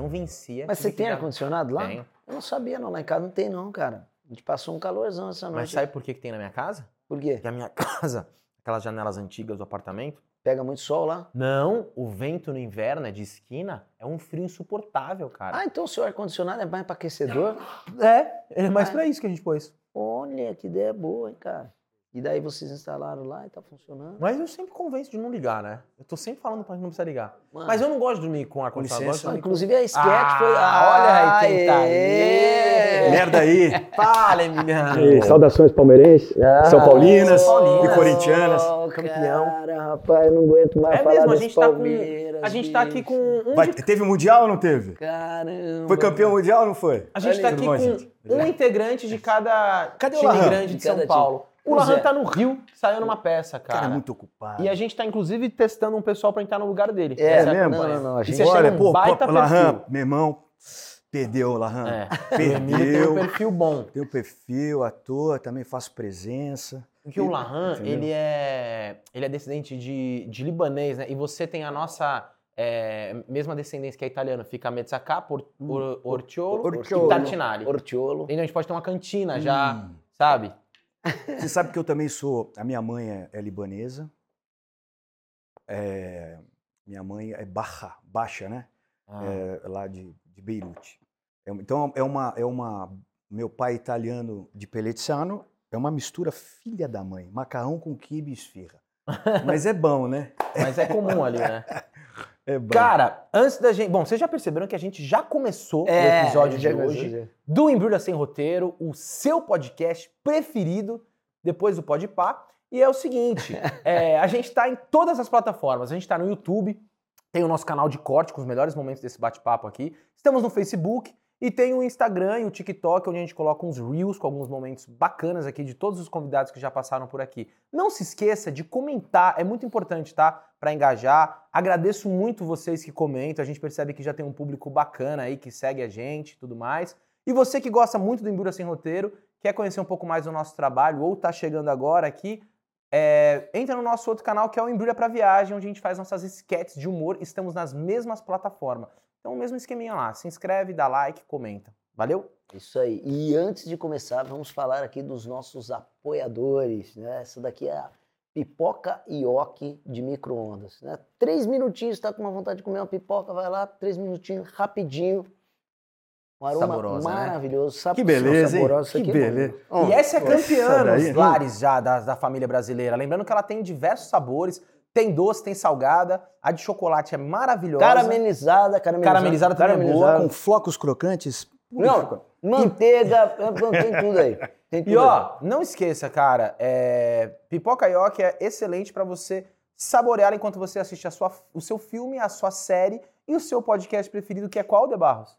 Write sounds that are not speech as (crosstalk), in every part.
não vencia. Mas você tem ar-condicionado lá? Tenho. Eu não sabia, não. Lá em casa não tem, não, cara. A gente passou um calorzão essa Mas noite. sabe por que, que tem na minha casa? Por quê? Porque a minha (laughs) casa, aquelas janelas antigas do apartamento, Pega muito sol lá? não, o vento no inverno é de esquina, é um frio insuportável, cara. Ah, então o seu ar-condicionado é mais para aquecedor? é, é mais Ah. pra isso que a gente pôs. Olha, que ideia boa, hein, cara. E daí vocês instalaram lá e tá funcionando? Mas eu sempre convenço de não ligar, né? Eu tô sempre falando pra gente não precisa ligar. Mano, Mas eu não gosto de dormir com ah, dormir inclusive a sketch Ah, foi. olha aí quem tá aí. Merda aí. (laughs) Fala, Emiliano! E saudações palmeirenses, São Paulinas Paulinas. e corintianas. Oh, campeão. Cara, rapaz, eu não aguento mais É falar mesmo, a gente tá com- A gente tá aqui com um Vai- de teve mundial ou não teve? Caramba. Foi campeão mundial ou não foi? A gente Olha tá aqui bom, com gente? um integrante de cada Cadê o time grande de De São time. O Lahan é. tá no Rio, saiu numa peça, cara. Cara, é muito ocupado. E a gente tá, inclusive, testando um pessoal pra entrar no lugar dele. É, a mesmo? Não, não, não, a gente- Olha, um pô, baita pô, Lahan, meu irmão, perdeu, Lahan. É. O Emílio tem um Perdeu. perfil bom. Tenho perfil, ator, também faço presença. Porque o Lahan, Entendeu? ele é, ele é descendente de, de libanês, né? E você tem a nossa é, mesma descendência que é italiana. Fica Mezzacapa, Or, Or, Ortiolo, Ortiolo. e Tartinari. Ortiolo. Então a gente pode ter uma cantina já, Hum. sabe? Você sabe que eu também sou. A minha mãe é, é libanesa. É, minha mãe é Baha, Baixa, né? Ah, É, lá de, de Beirute. É então é uma, é uma. Meu pai é italiano de Pelezzano é uma mistura filha da mãe. Macarrão com quibe e esfirra. (laughs) Mas é bom, né? Mas é comum ali, né? (laughs) É. Cara, antes da gente. Bom, vocês já perceberam que a gente já começou É, o episódio de já começou, hoje já. do Embrulha Sem Roteiro, o seu podcast preferido depois do Podpah. E é o seguinte: (laughs) é, a gente tá em todas as plataformas. A gente tá no YouTube, tem o nosso canal de corte com os melhores momentos desse bate-papo aqui. Estamos no Facebook e tem o Instagram e o TikTok, onde a gente coloca uns reels com alguns momentos bacanas aqui de todos os convidados que já passaram por aqui. Não se esqueça de comentar, é muito importante, tá? Para engajar. Agradeço muito vocês que comentam. A gente percebe que já tem um público bacana aí que segue a gente tudo mais. E você que gosta muito do Embrulha Sem Roteiro, quer conhecer um pouco mais do nosso trabalho ou tá chegando agora aqui, é, entra no nosso outro canal que é o Embrulha pra Viagem, onde a gente faz nossas sketches de humor. Estamos nas mesmas plataformas. Então, o mesmo esqueminha lá. Se inscreve, dá like, comenta. Valeu? Isso aí. E antes de começar, vamos falar aqui dos nossos apoiadores. Né? Essa daqui é a Pipoca Ioki de micro-ondas. Né? Três minutinhos, está com uma vontade de comer uma pipoca, vai lá, três minutinhos, rapidinho. Um aroma Saborosa, né? maravilhoso. Sabe Que beleza, saborosa. Isso Que aqui, beleza. e essa é campeã nos lares já da, da família brasileira. Lembrando que ela tem diversos sabores. Tem doce, tem salgada. A de chocolate é maravilhosa. Caramelizada, caramelizada. Caramelizada também é boa, caramelizada. Com flocos crocantes. Não, manteiga, tem tudo aí. (laughs) Tem tudo E aí. ó, não esqueça, cara, é... pipoca ioki é excelente pra você saborear enquanto você assiste a sua, o seu filme, a sua série e o seu podcast preferido, que é qual, De Barros?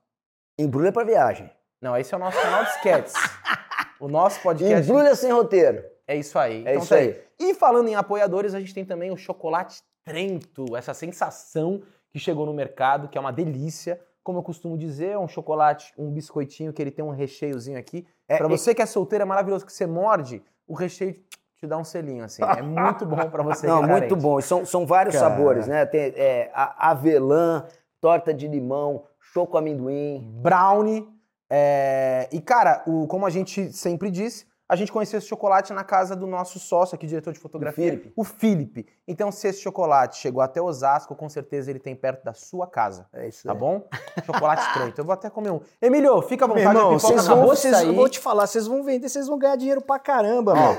Embrulha pra viagem. Não, esse é o nosso canal de sketches. (laughs) o nosso podcast Embrulha sem roteiro. É isso aí. É Então isso tá aí. E falando em apoiadores, a gente tem também o chocolate Trento, essa sensação que chegou no mercado, que é uma delícia. Como eu costumo dizer, é um chocolate, um biscoitinho que ele tem um recheiozinho aqui. É, Pra e- você que é solteiro, é maravilhoso que você morde, o recheio te dá um selinho, assim. É muito bom pra você (laughs) Não, é muito carente. bom. São, são vários Cara. sabores, né? Tem é, avelã, torta de limão, choco amendoim. Brownie. é, E, cara, o... como a gente sempre disse, a gente conheceu esse chocolate na casa do nosso sócio aqui, diretor de fotografia, Felipe. o Felipe. Então, se esse chocolate chegou até Osasco, com certeza ele tem perto da sua casa. É isso Tá aí. bom? Chocolate Trento. Eu vou até comer um. Emílio, fica à Meu vontade, irmão, vocês na vão, vocês, vou te falar, vocês vão vender, vocês vão ganhar dinheiro pra caramba, meu.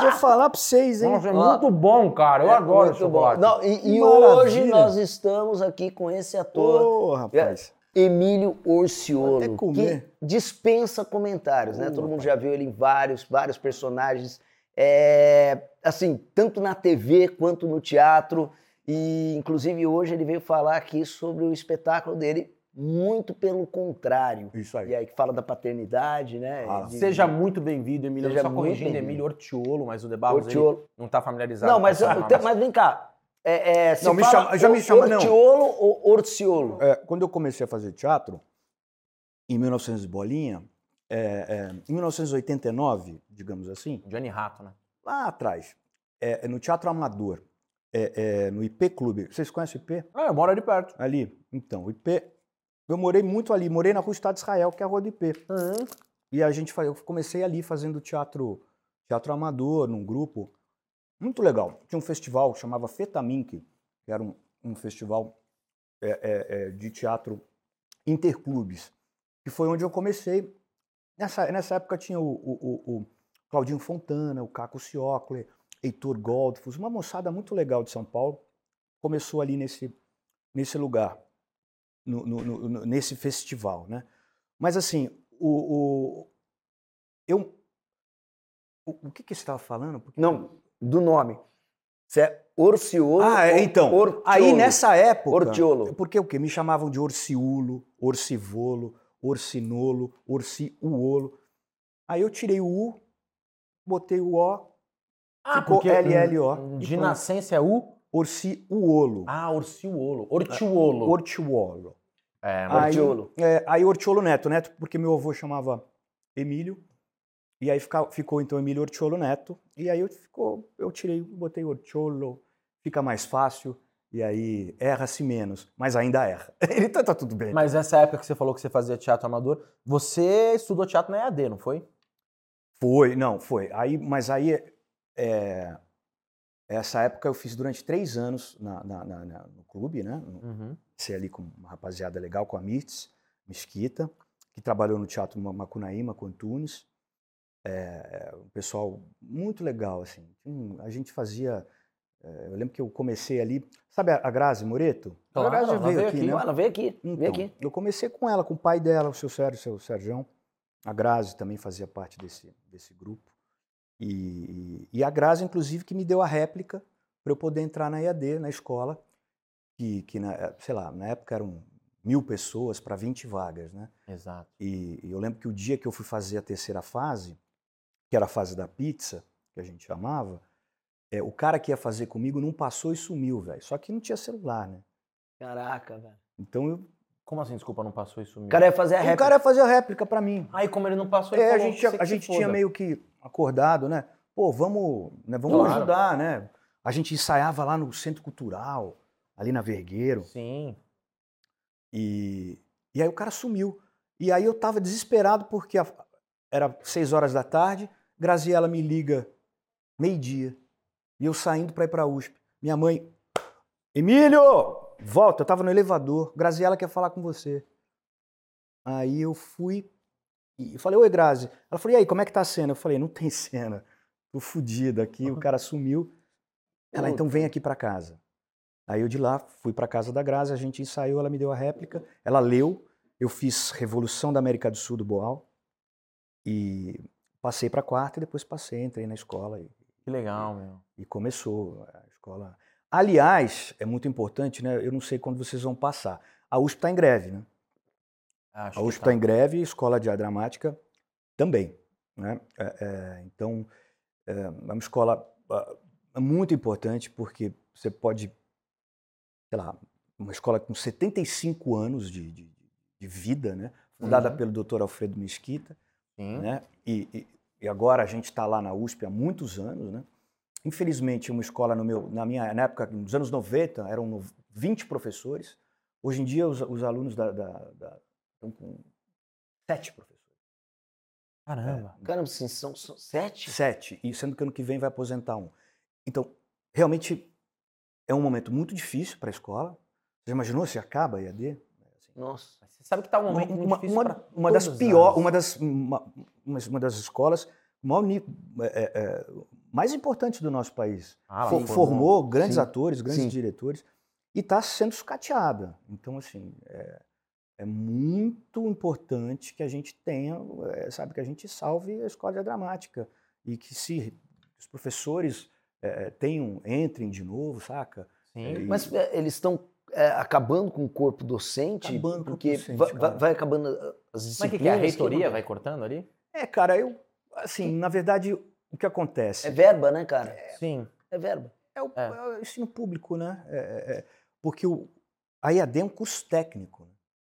vou falar pra vocês, hein? Nossa, é muito bom, cara. Eu É adoro chocolate. Não, e e hoje nós estamos aqui com esse ator, Ô, rapaz. Emílio Orciolo, até comer. que dispensa comentários, né? Todo mundo já viu ele em vários, vários personagens, é, assim, tanto na TV quanto no teatro. E, inclusive, hoje ele veio falar aqui sobre o espetáculo dele, muito pelo contrário. Isso aí. E aí que fala da paternidade, né? Ah, De- Seja muito bem-vindo, Emílio. Seja Só muito corrigindo, bem-vindo. Emílio Ortiolo, mas o De Barros ele Ortiolo. não tá familiarizado. Não, com mas, eu- mas vem cá. É, é, se Não, me fala chama- já me chama- não. Ortiolo ou Orciolo? É, quando eu comecei a fazer teatro, em 1900 e bolinha, é, é, em 1989, digamos assim, Johnny Rato, né? lá atrás, é, é no Teatro Amador, é, é, no IP Clube. Vocês conhecem o IP? Ah, eu moro ali perto. Ali. Então, o IP eu morei muito ali, morei na rua Estado de Israel, que é a rua do IP. Hum. E a gente, eu comecei ali fazendo teatro, teatro amador, num grupo. Muito legal. Tinha um festival que chamava Fetamink, que era um, um festival é, é, é, de teatro interclubes, que foi onde eu comecei. Nessa, nessa época tinha o, o, o- Claudinho Fontana, o Caco Ciocler, Heitor Goldfuss, uma moçada muito legal de São Paulo. Começou ali nesse, nesse lugar, no- no- no- nesse festival, né? Mas assim, o, o- eu, o, o que que você estava falando? Porque- Não, do nome. Você é Orciolo Ah, é, ou então. Ortiolo? Aí nessa época. Ortiolo. Porque o quê? Me chamavam de Orciulo, Orcivolo, Orcinolo, Orciuolo. Aí eu tirei o U, botei o O, Ah, Ficou porque LLO. hum, De pronto. nascença é U? Orciuolo. Ah, Orciuolo. Ortiuolo. Ortiuolo. É, mas Aí, Ortiolo. é, aí Ortiolo Neto, Neto porque meu avô chamava Emílio. E aí fica- ficou então Emílio Ortiolo Neto. E aí eu, ficou, eu tirei, botei Ortiolo, fica mais fácil. E aí erra-se menos, mas ainda erra. (laughs) Ele tá, tá tudo bem. Mas nessa época que você falou que você fazia teatro amador, você estudou teatro na EAD, não foi? Foi, não, foi. Aí, mas aí, é, essa época eu fiz durante três anos na, na- na- no clube, né? Uhum. Ser ali com uma rapaziada legal, com a Mirtz Mesquita, que trabalhou no Teatro Ma- Macunaíma, com Antunes. É, um pessoal muito legal, assim. A gente fazia... é, eu lembro que eu comecei ali... Sabe a Grazi Moreto? Claro, a Grazi ela veio veio aqui, aqui. né? Ela veio aqui, veio Então, aqui. Eu comecei com ela, com o pai dela, o seu Sérgio, o seu Sérgio. A Grazi também fazia parte desse, desse grupo. E, e a Grazi, inclusive, que me deu a réplica para eu poder entrar na IAD, na escola, que, que na, sei lá, na época eram mil pessoas para 20 vagas, né? Exato. E, e eu lembro que o dia que eu fui fazer a terceira fase, que era a fase da pizza, que a gente chamava, é, o cara que ia fazer comigo não passou e sumiu, velho. Só que não tinha celular, né? Caraca, velho. Então eu, Como assim, desculpa, não passou isso O mesmo? cara ia fazer a o réplica. cara ia fazer a réplica para mim. Aí como ele não passou, ele É, a falou, gente, tinha- "Você que a gente tinha foda." meio que acordado, né? Pô, vamos, né, vamos Claro. ajudar, né? A gente ensaiava lá no Centro Cultural, ali na Vergueiro, Sim. e, e aí o cara sumiu. E aí eu tava desesperado porque a- era seis horas da tarde, Graziella me liga meio-dia, e eu saindo para ir para USP. Minha mãe, Emílio, volta, eu tava no elevador, Graziella quer falar com você. Aí eu fui e falei, oi, Grazi. Ela falou, e aí, como é que tá a cena? Eu falei, não tem (laughs) cena. Tô fudido aqui, o cara sumiu. Ela, então vem aqui para casa. Aí eu de lá fui para casa da Grazi, a gente ensaiou, ela me deu a réplica, ela leu, eu fiz Revolução da América do Sul do Boal e passei para quarta e depois passei, entrei na escola e, Que legal, meu. e começou a escola. Aliás, é muito importante, né? Eu não sei quando vocês vão passar. A USP está em greve, né? Acho A USP tá. está em greve e a Escola de Arte Dramática também. Né? É, é, então, é é uma escola ah, muito importante porque você pode, sei lá, uma escola com 75 anos de, de, de vida, né? fundada Uhum. pelo Dr. Alfredo Mesquita, Sim. né? E, e- e agora a gente está lá na USP há muitos anos, né? Infelizmente, uma escola no meu, na minha na época, nos anos 90, eram no- 20 professores. Hoje em dia, os, os alunos da, da- da- estão com sete professores. Caramba. Caramba, assim, são, são sete? Sete, e sendo que ano que vem vai aposentar um. Então, realmente é um momento muito difícil para a escola. Você já imaginou se acaba a EAD? Nossa. Você sabe que tá um uma, momento muito uma, difícil uma- pra uma das piores, uma das, uma, uma- uma das escolas maior é, é, é, mais importantes do nosso país. Ah, For- formou. formou grandes Sim. atores, grandes Sim. diretores, e está sendo sucateada. Então, assim, é, é muito importante que a gente tenha, é, sabe, que a gente salve a escola de dramática e que se os professores é, tenham, entrem de novo, saca? Sim. Mas é, eles estão é, acabando com o corpo docente? Acabando porque docente, vai, vai- vai acabando uh, as disciplinas. Mas o que, que é? A reitoria não- vai cortando ali? É, cara, eu, assim, na verdade, o que acontece? É verba, né, cara? Sim. É verba. É o, É. é o ensino público, né? É, é, é, porque o, a EAD é um curso técnico.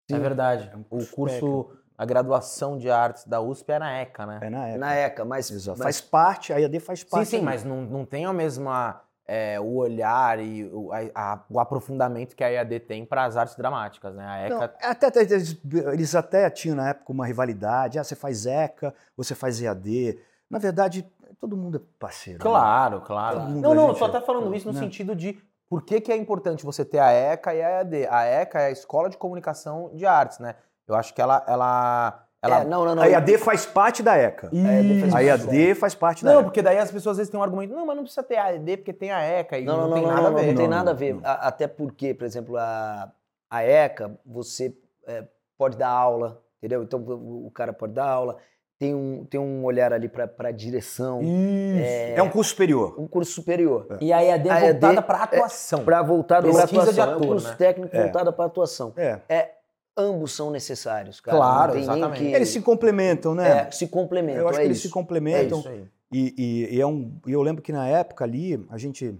né? É verdade. É um o curso curso, técnico. a graduação de artes da USP é na ECA, né? É na época. Na ECA, mas, Exato. Faz parte, a EAD faz Sim, parte. sim, ali. mas não, não tem a mesma é, o olhar e o, a- a- o aprofundamento que a EAD tem para as artes dramáticas, né? A Não, ECA até, até- eles, até tinham na época uma rivalidade. Ah, você faz ECA, você faz EAD. Na verdade, todo mundo é parceiro. né? Claro, claro. Todo mundo Não, a não, eu gente tô é- até falando isso no né? sentido de por que, que é importante você ter a ECA e a EAD. A ECA é a Escola de Comunicação de Artes, né? Eu acho que ela. ela, ela... É, não, não, não. A EAD faz parte da ECA. Isso. A EAD faz parte da Não, ECA. porque daí as pessoas às vezes têm um argumento, não, mas não precisa ter a EAD porque tem a ECA e não, Não, não, não, tem não, nada não, a ver. não tem Não, nada a não, ver. não. Até porque, por exemplo, a, a ECA, você é, pode dar aula, entendeu? Então o o cara pode dar aula, tem um, tem um olhar ali para direção, Isso. É um curso superior. um curso superior. E a EAD é voltada para atuação. Para voltar para atuação. é um curso né? técnico É. voltado para atuação. É. Ambos são necessários, cara. Claro, Não exatamente. que- Eles se complementam, né? é, se complementam. Eu acho é que eles isso. se complementam. É isso aí. E, e- e é um, eu lembro que na época ali, a gente, o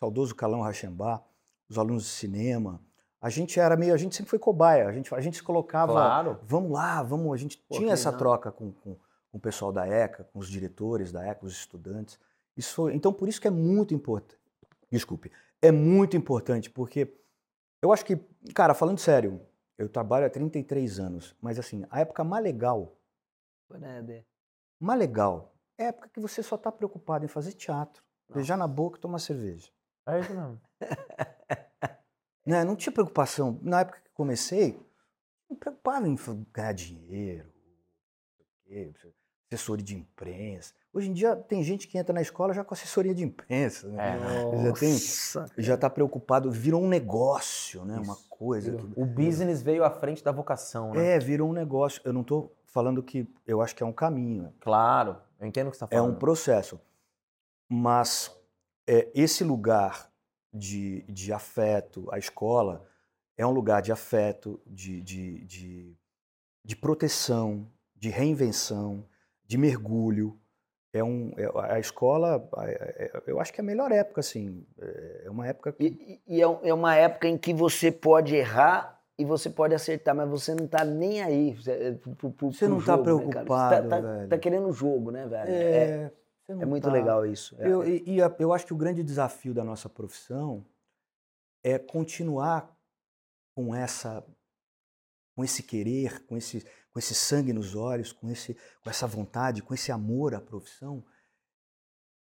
saudoso Calão Rachembar, os alunos de cinema, a gente era meio, a gente sempre foi cobaia, a gente, a gente se colocava, Claro. vamos lá, vamos, a gente Pô, tinha essa legal. troca com, com, com o pessoal da ECA, com os diretores da ECA, os estudantes. Isso foi, então por isso que é muito importante, desculpe, é muito importante, porque eu acho que, cara, falando sério, eu trabalho há 33 anos, mas assim, a época mais legal mais legal é a época que você só está preocupado em fazer teatro, Nossa. beijar na boca e tomar cerveja. É isso mesmo. (laughs) Né? Não tinha preocupação. Na época que comecei, não preocupava em ganhar dinheiro, assessoria de imprensa. Hoje em dia tem gente que entra na escola já com assessoria de imprensa. Né? É. Já tem-. Já está preocupado, virou um negócio, né? Uma Isso. coisa. que- O business veio à frente da vocação, né? É, virou um negócio. Eu não estou falando que eu acho que é um caminho. Claro, eu entendo o que você está É falando. um processo. Mas é, esse lugar de, de afeto, a escola, é um lugar de afeto, de, de, de, de proteção, de reinvenção, de mergulho. É um, é- a escola, é- é- eu acho que é a melhor época, assim. É é uma época que. E, e- é é uma época em que você pode errar e você pode acertar, mas você não tá nem aí. Você, pro- pro- Você não tá jogo, né, cara? preocupado, Você tá, tá- tá querendo o jogo, né, velho? É, é não muito tá- legal isso. É- Eu, e, e a- eu acho que o grande desafio da nossa profissão é continuar com essa com esse querer, com esse, com esse sangue nos olhos, com, esse, com essa vontade, com esse amor à profissão,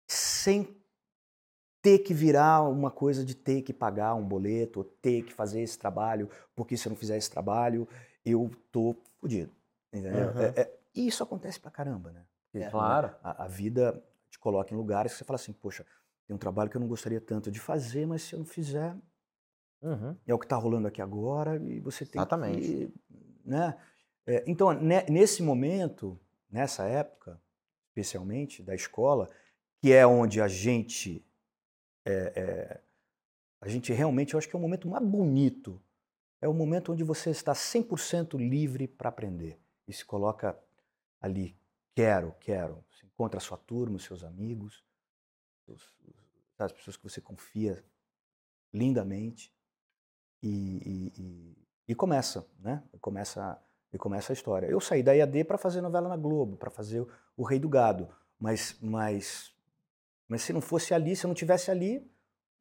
sem ter que virar uma coisa de ter que pagar um boleto, ou ter que fazer esse trabalho, porque se eu não fizer esse trabalho, eu tô fodido. Entendeu? Uhum. É- é- e isso acontece pra caramba, né? Porque, Claro. a, a vida te coloca em lugares que você fala assim, poxa, tem um trabalho que eu não gostaria tanto de fazer, mas se eu não fizer, Uhum. é o que está rolando aqui agora e você tem Exatamente. que... Né? É, então, ne- nesse momento, nessa época, especialmente da escola, que é onde a gente... é, é, a gente realmente, eu acho que é o momento mais bonito. É o momento onde você está 100% livre para aprender. E se coloca ali, quero, quero. Você encontra a sua turma, os seus amigos, os- as pessoas que você confia lindamente e, e- e- e começa, né? Começa, e começa a história. Eu saí da IAD para fazer novela na Globo, para fazer o, Rei do Gado, mas, mas, mas se não fosse ali, se eu não tivesse ali,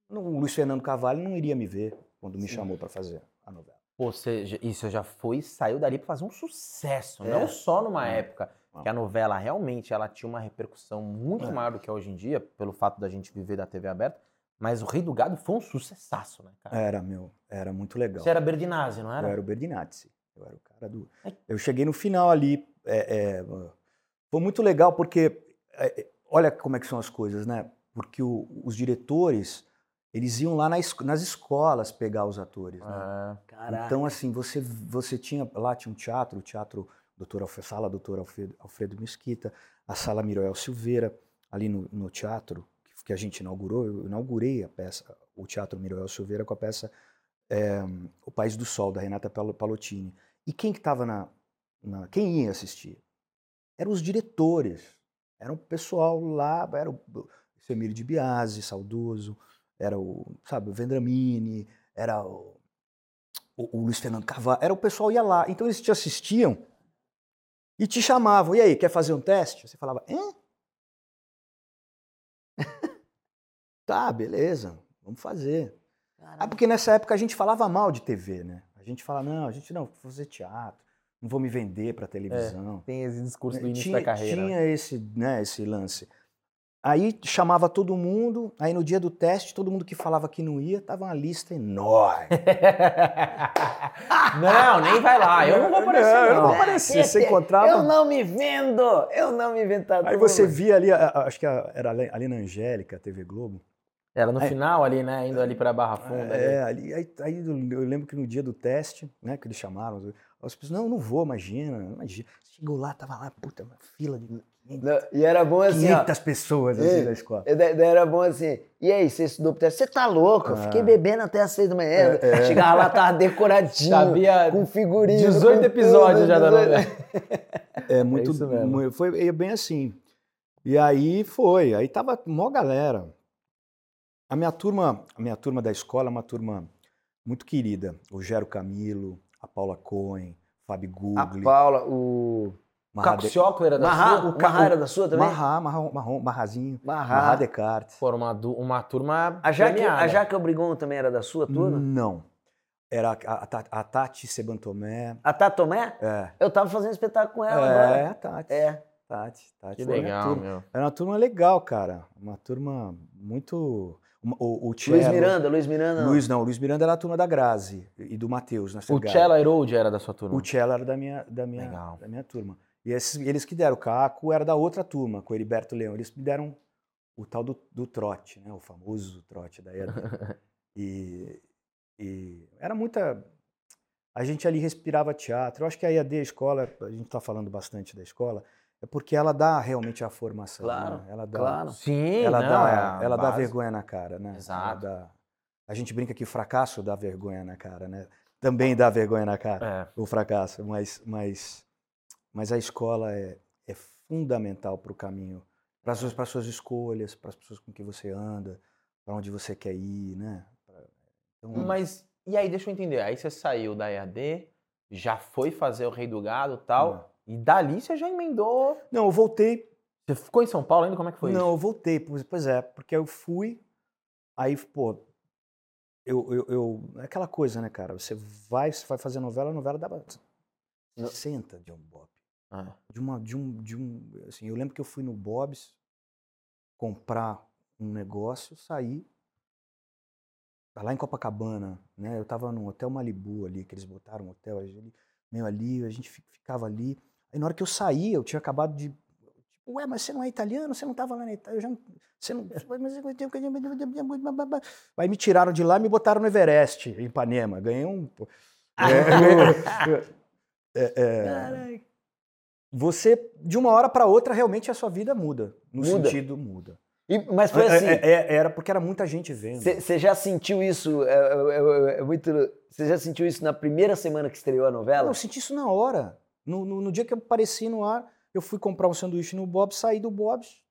não- o Luiz Fernando Carvalho não iria me ver quando me Sim. chamou para fazer a novela. Seja, isso já foi, saiu dali para fazer um sucesso, É? não só numa É. época Não. que a novela realmente ela tinha uma repercussão muito É. maior do que é hoje em dia, pelo fato da gente viver da TV aberta, mas o Rei do Gado foi um sucessaço, né, cara? Era, meu, era muito legal. Você era Berdinazzi, não era? Eu era o Berdinazzi. Eu era o cara do. É. Eu cheguei no final ali. é, é, foi muito legal porque é, é, olha como é que são as coisas, né? Porque o- os diretores eles iam lá na es- nas escolas pegar os atores. Né? Caraca. Então assim você você tinha lá tinha um teatro, o teatro Doutor Alfredo, sala Doutor Alfredo, Alfredo Mesquita, a sala Miroel Silveira ali no, no teatro que, que a gente inaugurou. Eu inaugurei a peça, o teatro Miroel Silveira com a peça é, O País do Sol, da Renata Palo- Palottini. E quem que estava na, na- Quem ia assistir? Eram os diretores. Era o pessoal lá, era o Semir de Biasi, saudoso, era o, sabe, o Vendramini, era o, o, o Luiz Fernando Carvalho, era o pessoal ia lá. Então eles te assistiam e te chamavam. E aí, quer fazer um teste? Você falava, hã? (laughs) Tá, beleza, vamos fazer. Caraca. Ah, porque nessa época a gente falava mal de TV, né? A gente fala, não, a gente não, vou fazer teatro, não vou me vender pra televisão. Tem esse discurso do início tinha, da carreira. né? Tinha esse, né, esse lance. Aí chamava todo mundo, aí no dia do teste, todo mundo que falava que não ia, tava uma lista enorme. (laughs) não, nem vai lá. Eu não vou aparecer, Não, eu não não. vou aparecer. Você (laughs) encontrava- Eu não me vendo! Eu não me vendo. tá Aí você via ali, acho que era ali na Angélica, TV Globo. Era no É. final ali, né? Indo ali pra Barra Funda. É, ali. aí, aí eu lembro que no dia do teste, né, que eles chamaram, as pessoas, não, não vou, imagina, imagina. Chegou lá, tava lá, puta, uma fila de 500, Não, E era bom assim, ó. 500 pessoas assim É. da escola. E daí- Era bom assim. E aí, você estudou pro teste? Você tá louco? Eu Ah. fiquei bebendo até as seis da manhã. Chegava lá, tava decoradinho. Sabia com figurinha. 18 episódios já da novela. É muito, isso mesmo. mu- foi é bem assim. E aí foi, aí tava mó galera. A minha turma, a minha turma da escola é uma turma muito querida. O Gero Camilo, a Paula Cohen, Fábio A Gugli, Paula, o. O Caco Cioclo era da Marra, sua? o Marra era da sua também? Marra, Marra, Marra, Marrazinho, Marra. Marra Descartes. Pô, uma, uma turma A Jaque, premiada. a Jaque Obrigon também era da sua turma? Não. Era a, a, a Tati Sebantomé. A Tatomé? É. Eu tava fazendo espetáculo com ela É, agora. a Tati. É. Tati, Tati. Que Era uma legal, turma- meu. Era uma turma legal, cara. Uma turma muito. O, o Luiz Cello- Miranda, Luiz Miranda. não. Luiz não, o Luiz Miranda era a turma da Grazi e do Matheus, na O. Cello Herode era da sua turma. O Cello era da minha, da minha, Legal. da minha turma. E esses- eles que deram, o Caco era da outra turma, com o Heriberto Leão. Eles me deram o tal do, do trote, né? O famoso trote da EAD. (laughs) e, e era muita... A gente ali respirava teatro. Eu acho que a EAD, a escola, a gente está falando bastante da escola, é porque ela dá realmente a formação. Claro, né? Ela dá, claro. Sim, ela não, dá, é a ela dá vergonha na cara, né? Ela Exato. dá- a gente brinca que o fracasso dá vergonha na cara, né? Também dá vergonha na cara, É. o fracasso, mas, mas, mas a escola é, é fundamental para o caminho, para as suas, suas escolhas, para as pessoas com que você anda, para onde você quer ir, né? Então, Mas, e aí, deixa eu entender. Aí você saiu da EAD, já foi fazer o Rei do Gado e tal, e dali você já emendou. Não, eu voltei. Você ficou em São Paulo ainda? Como é que foi não, isso? eu voltei, pois pois é, porque eu fui, aí, pô, eu, eu, eu- é aquela coisa, né, cara? Você vai, você vai fazer novela, a novela dava 60 de um Bob. Ah, De uma, de um, de um, assim, eu lembro que eu fui no Bob's comprar um negócio, saí, lá em Copacabana, né? Eu tava num hotel Malibu ali, que eles botaram um hotel ali, meio ali, a gente fi- ficava ali. Aí na hora que eu saí, eu tinha acabado de ué, mas você não é italiano? Você não tava lá na Itália? Eu já não, você não, Aí me tiraram de lá e me botaram no Everest, em Ipanema. Ganhei um é, é, é, Caralho. você, de uma hora para outra, realmente a sua vida muda. No Muda. sentido, muda. E- mas foi É- assim. é- é- era porque era muita gente vendo. Você já sentiu isso? É, é- é- é muito. Você já sentiu isso na primeira semana que estreou a novela? eu senti isso na hora. No, no- no dia que eu apareci no ar, eu fui comprar um sanduíche no Bob's, saí do Bob's.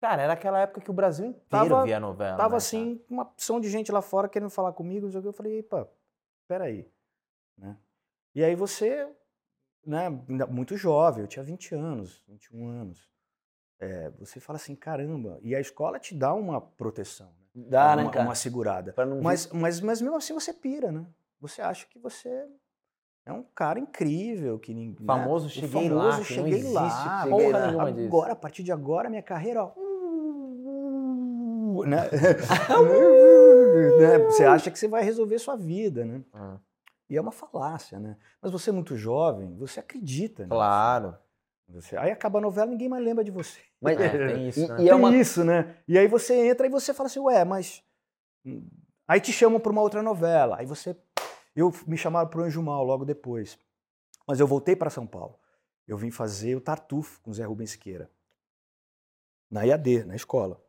Cara, era aquela época que o Brasil inteiro Tava- via novela. Tava né, assim, uma opção de gente lá fora querendo falar comigo. não sei o quê. Eu falei, pá, peraí. Né? E aí você, né, muito jovem, eu tinha 20 anos, 21 anos. É, você fala assim, caramba. E a escola te dá uma proteção. Né? Dá, uma, né, cara? uma segurada. Mas, mas, mas mesmo assim você pira, né? Você acha que você é um cara incrível, que ninguém. Famoso, né? Cheguei lá, famoso, não cheguei existe lá. cheguei porra lá. nenhuma disso. Agora, a partir de agora, minha carreira, ó. né? (laughs) (laughs) Né? Você acha que você vai resolver sua vida, né? Ah, E é uma falácia, né? Mas você é muito jovem, você acredita nisso. claro. Você- Aí acaba a novela, ninguém mais lembra de você. Mas, É, (laughs) tem isso, e, né? e é Tem uma. isso, né? E aí você entra e você fala assim, ué, mas. hum, Aí te chamam para uma outra novela. Aí você. Eu me chamaram para o Anjo Mal logo depois. Mas eu voltei para São Paulo. Eu vim fazer o Tartufo com o Zé Rubens Siqueira. Na IAD, na escola.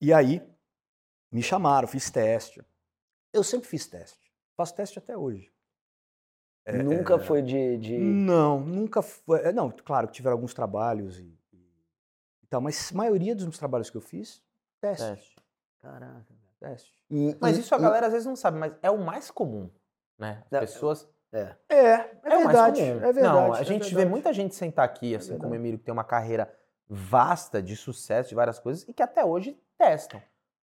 E aí me chamaram, fiz teste. Eu sempre fiz teste. Faço teste até hoje. É, nunca é, foi de. de- não, nunca foi. é, Não, claro que tiveram alguns trabalhos e, e, e tal, mas a maioria dos meus trabalhos que eu fiz, teste. Teste. Caraca. teste. E- Mas e- isso a e- galera às vezes não sabe, mas é o mais comum, né? As Não, pessoas... É. É, é, É o mais verdade. comum. É verdade. Não, a é gente vê muita gente sentar aqui, assim como o. Emílio, que tem uma carreira vasta de sucesso, de várias coisas, e que até hoje testam.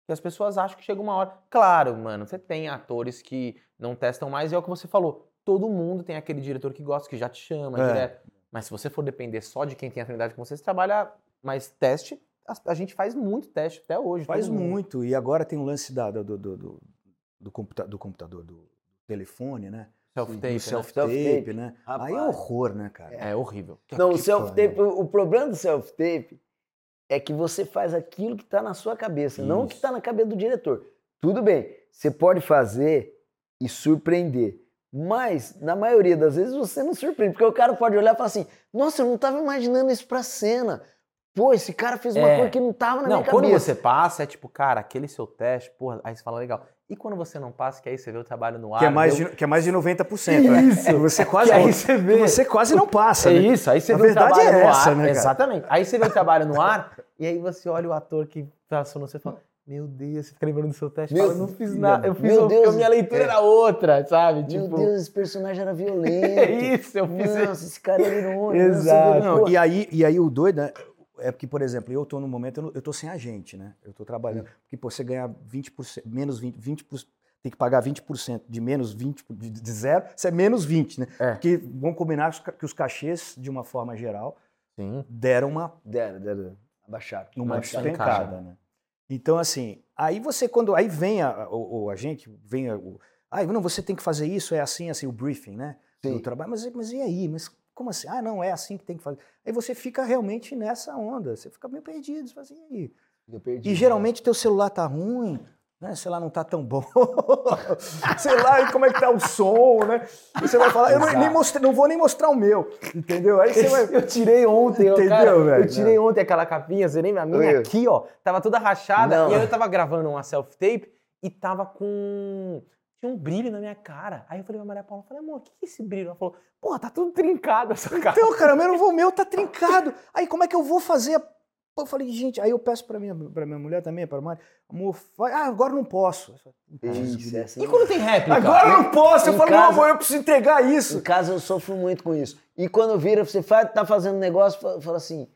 que as pessoas acham que chega uma hora. Claro, mano, você tem atores que não testam mais, e é o que você falou. Todo mundo tem aquele diretor que gosta, que já te chama É. direto. Mas se você for depender só de quem tem afinidade com você, você trabalha mais teste. A, a gente faz muito teste até hoje. Faz muito. E agora tem o lance da, do, do, do, do, computa- do computador, do telefone, né? Self-tape, né? self-tape, Self-tape. né? Rapaz. Aí é horror, né, cara? É horrível. Não, o que self-tape, pariu. o o problema do self-tape é que você faz aquilo que está na sua cabeça, não o que Isso. está na cabeça do diretor. Tudo bem, você pode fazer e surpreender, mas na maioria das vezes você não surpreende, porque o cara pode olhar e falar assim: Nossa, eu não estava imaginando isso pra cena. Pô, esse cara fez uma É. coisa que não tava na Não, minha quando cabeça. você passa, é tipo, cara, aquele seu teste, porra, aí você fala legal. E quando você não passa, que aí você vê o trabalho no ar. Que é mais o- de, que é mais de 90%. né? (laughs) Isso. Você quase, aí você vê. você quase não passa, É né? isso, aí você A vê o verdade trabalho é no essa, ar. né, cara? Exatamente. Aí você vê o trabalho no ar, (laughs) e aí você olha o ator que passou no você fala, meu Deus, você fica lembrando do seu teste, Meu fala, não fiz nada, eu fiz Meu Deus. a minha leitura É. era outra, sabe? Meu tipo, Deus, esse personagem era (laughs) violento. é isso, eu fiz Nossa, esse cara era irônico. Exato. Não, e, aí, e aí o doido né, é porque, por exemplo, eu tô no momento, eu, tô sem agente, né? Eu tô trabalhando. Porque pô, você ganhar 20%, menos 20%, 20% tem que pagar 20% de menos 20, de, de zero, isso é menos 20, né? É. Porque vamos combinar que os cachês, de uma forma geral, Sim. deram uma, Deram, deram. Abaixaram. uma despencada, né? Então, assim, aí você, quando. Aí vem a, o, o agente, vem a, o. Ah, não, você tem que fazer isso, é assim, assim, o briefing, né? Sim. Do trabalho. Mas, mas e aí? Mas como assim? Ah, não, é assim que tem que fazer. Aí você fica realmente nessa onda, você fica meio perdido. Você fala assim, e aí? Perdi. E geralmente teu celular tá ruim, né? Sei lá, não tá tão bom. (laughs) sei lá, como é que tá o som, né? E você vai falar, eu não, nem mostrei, não vou nem mostrar o meu, entendeu? Aí você vai. (laughs) Eu tirei ontem, Entendeu, cara, velho? Eu tirei ontem aquela capinha, você lembra? A minha Eu. aqui, ó, tava toda rachada. Não. E aí eu tava gravando uma self-tape e tava com. Tinha um brilho na minha cara. Aí eu falei pra Maria Paula, falei, amor, o que é esse brilho? Ela falou, porra, tá tudo trincado essa cara. Então, cara, meu, não vou, meu tá (laughs) trincado. Aí como é que eu vou fazer? Eu falei, gente, aí eu peço pra minha, pra minha mulher também, pra Mari, amor, vai, ah, agora eu não posso. Isso, é. E quando tem réplica? Agora eu não posso. Eu Em falo, não, casa- amor, eu preciso entregar Em isso. casa eu sofro muito com isso. E quando vira, você faz, tá fazendo negócio, fa- fala assim,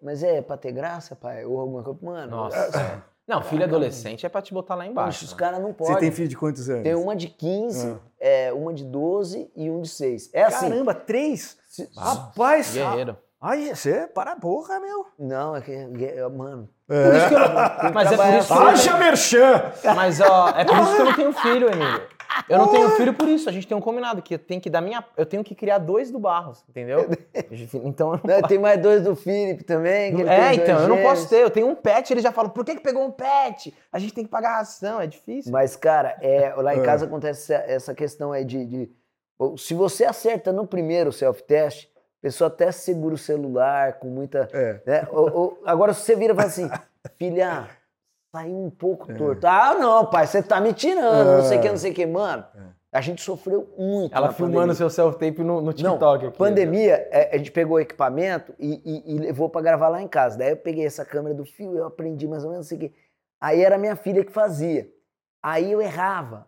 mas é pra ter graça, pai? Ou alguma coisa. Mano, Nossa. Não, filho adolescente é pra te botar lá Bicho, embaixo. os né? caras não Você podem. tem filho de quantos anos? Tem uma de 15, é, uma de 12 e um de 6. É assim. Caramba, três? se- Ah, Rapaz, Guerreiro. ai, você para a porra, meu. Não, é que. é- Mano. Por isso que eu não- Mas é por isso que eu não Haja merchan! Mas ó, é por isso que eu não tenho filho, Emílio. (laughs) Eu não tenho filho por isso. A gente tem um combinado que eu tenho que dar minha, eu tenho que criar dois do Barros, entendeu? (laughs) Então eu não Não, tem mais dois do Felipe também. que ele É, tem dois então, eu não posso ter. Eu tenho um pet, ele já fala, por que, que pegou um pet? A gente tem que pagar ração, é difícil. Mas, cara, é, lá em É. casa acontece essa, essa questão aí de, de- Se você acerta no primeiro self-test, a pessoa até segura o celular com muita. É. né? Ou- ou- agora, se você vira e fala assim, filha, saiu um pouco É. torto. Ah, não, pai, você tá me tirando, não sei o que, não sei o que. Mano, a gente sofreu muito. Ela filmando pandemia. seu self-tape no, no Não, TikTok aqui. pandemia, é, a gente pegou o equipamento e, e- e levou pra gravar lá em casa. Daí eu peguei essa câmera do fio, eu aprendi mais ou menos não quê. Aí era minha filha que fazia. Aí eu errava.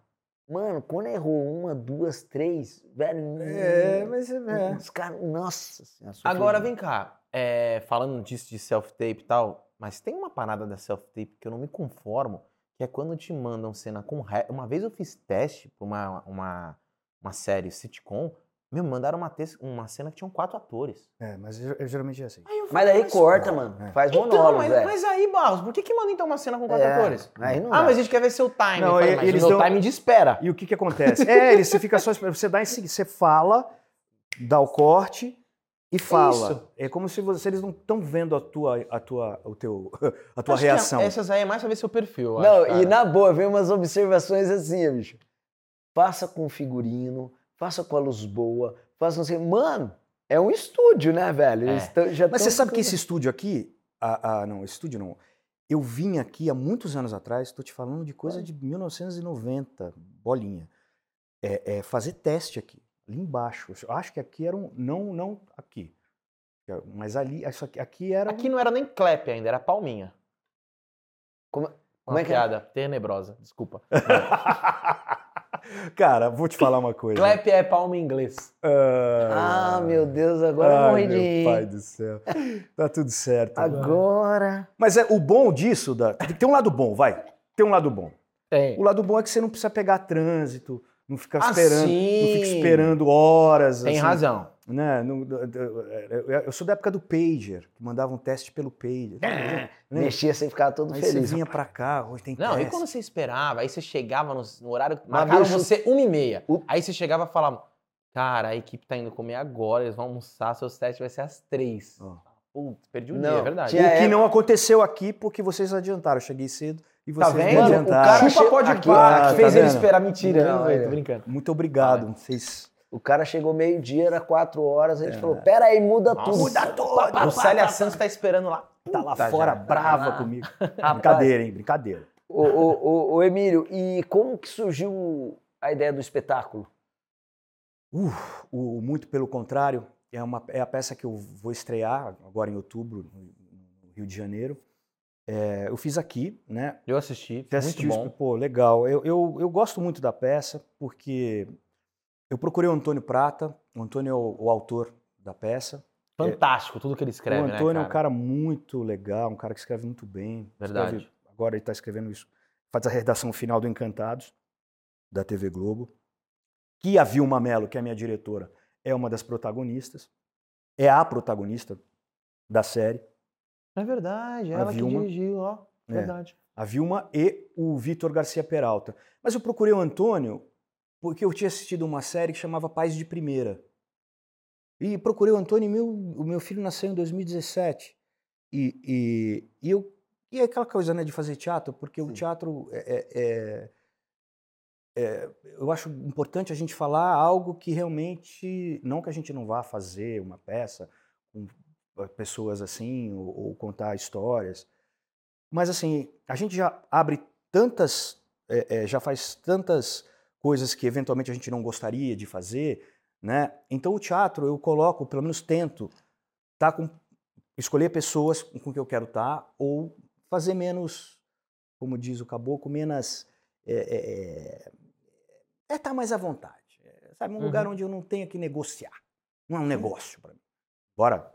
Mano, quando errou uma, duas, três, velho. É, mas é. Os caras, nossa senhora. Agora vem cá, é, falando disso de self-tape e tal, mas tem uma parada da self-tape que eu não me conformo, que é quando te mandam cena com ré. Uma vez eu fiz teste pra uma, uma, uma série sitcom, me mandaram uma, uma cena que tinham quatro atores. É, mas eu- eu geralmente é assim. Aí eu Mas daí corta, mano. É. Faz Então, monólogo, mas, velho. mas aí, Barros, por que, que manda então uma cena com quatro É, atores? Aí não Ah, dá. mas a gente quer ver seu time. Não, mas eles o meu dão- time de espera. E o que que acontece? É, ele, você fica só esperando. Você dá esse, você fala, dá o corte e fala. Isso. É como se, você- eles não estão vendo a tua, a tua, o teu, (laughs) a tua Acho reação. Essas aí é mais pra ver seu perfil. Não, acho, e na boa, vem umas observações assim, bicho. Faça com figurino, faça com a luz boa, faça assim. Mano, é um estúdio, né, velho? É. Tão- já Mas você sabe que esse estúdio aqui, ah, ah, não, esse estúdio não. Eu vim aqui há muitos anos atrás, estou te falando de coisa de 1990, bolinha. É, é fazer teste aqui, ali embaixo. Eu acho que aqui era um. Não, não aqui. Mas ali, isso aqui, aqui era. um- Aqui não era nem clap ainda, era palminha. Como, Uma como é que é? piada tenebrosa, desculpa. (laughs) Cara, vou te falar uma coisa. clap é palma em inglês. Ah, meu Deus, agora eu Ai, morri de meu pai do céu. Tá tudo certo. Agora. Mas é o bom disso, da, tem um lado bom, vai. tem um lado bom. Tem. O lado bom é que você não precisa pegar trânsito, não fica Ah, esperando, sim. não fica esperando horas. Tem assim, razão. Né? Não- eu sou da época do pager, que mandava um teste pelo pager. Né? Mexia sem ficar todo Aí você feliz. vinha pra cá, hoje tem Não, e teste. quando você esperava, aí você chegava no, no horário, marcaram bicho, você uma e meia. o- Aí você chegava e falava, cara, a equipe tá indo comer agora, eles vão almoçar, seus testes vai ser às três. Ó. Putz, perdi o Não, dia, é verdade. O que é- não aconteceu aqui porque vocês adiantaram. Eu cheguei cedo e Tá vocês vendo? o cara Chupa pode aqui- pá, Ah, que tá fez ele vendo? esperar. Mentira, Não, não, é. tô brincando. Muito obrigado. Vocês. O cara chegou meio-dia, era quatro horas, a gente falou: pera aí, muda Nossa, tudo. muda tudo. O Célia Santos tá esperando lá. Tá lá Puta, fora já. brava Ah. comigo. Rapaz, (laughs) Brincadeira, hein? Brincadeira. Ô, ô, ô, ô, Emílio, e como que surgiu a ideia do espetáculo? Uh, o Muito Pelo Contrário é, uma, é a peça que eu vou estrear agora em outubro, no Rio de Janeiro. É, eu fiz aqui, né? Eu assisti, Você muito bom. isso? Pô, legal. Eu, eu, eu gosto muito da peça porque eu procurei o Antônio Prata. O Antônio é o, o autor da peça. Fantástico tudo que ele escreve, o né, Antônio é um cara? cara muito legal, um cara que escreve muito bem. Verdade. Escreve- agora ele está escrevendo isso. Faz a redação final do Encantados, da TV Globo. Que a Vilma Mello, que é a minha diretora, é uma das protagonistas. É a protagonista da série. É verdade, A ela que Vilma. dirigiu, ó. É. Verdade. a Vilma e o Vitor Garcia Peralta. Mas eu procurei o Antônio porque eu tinha assistido uma série que chamava Pais de Primeira. E procurei o Antônio e meu, o meu filho nasceu em 2017. E, e, e, eu, e é aquela coisa né, de fazer teatro, porque o teatro é, é- é- é- eu acho importante a gente falar algo que realmente, não que a gente não vá fazer uma peça com pessoas assim, ou, ou contar histórias, mas assim, a gente já abre tantas, é, é, já faz tantas coisas que eventualmente a gente não gostaria de fazer, né? Então o teatro eu coloco, pelo menos tento, tá com escolher pessoas com que eu quero estar ou fazer menos, como diz o caboclo, menos é, é, é estar mais à vontade, é, sabe? Um lugar Uhum. onde eu não tenha que negociar, não é um negócio para mim, embora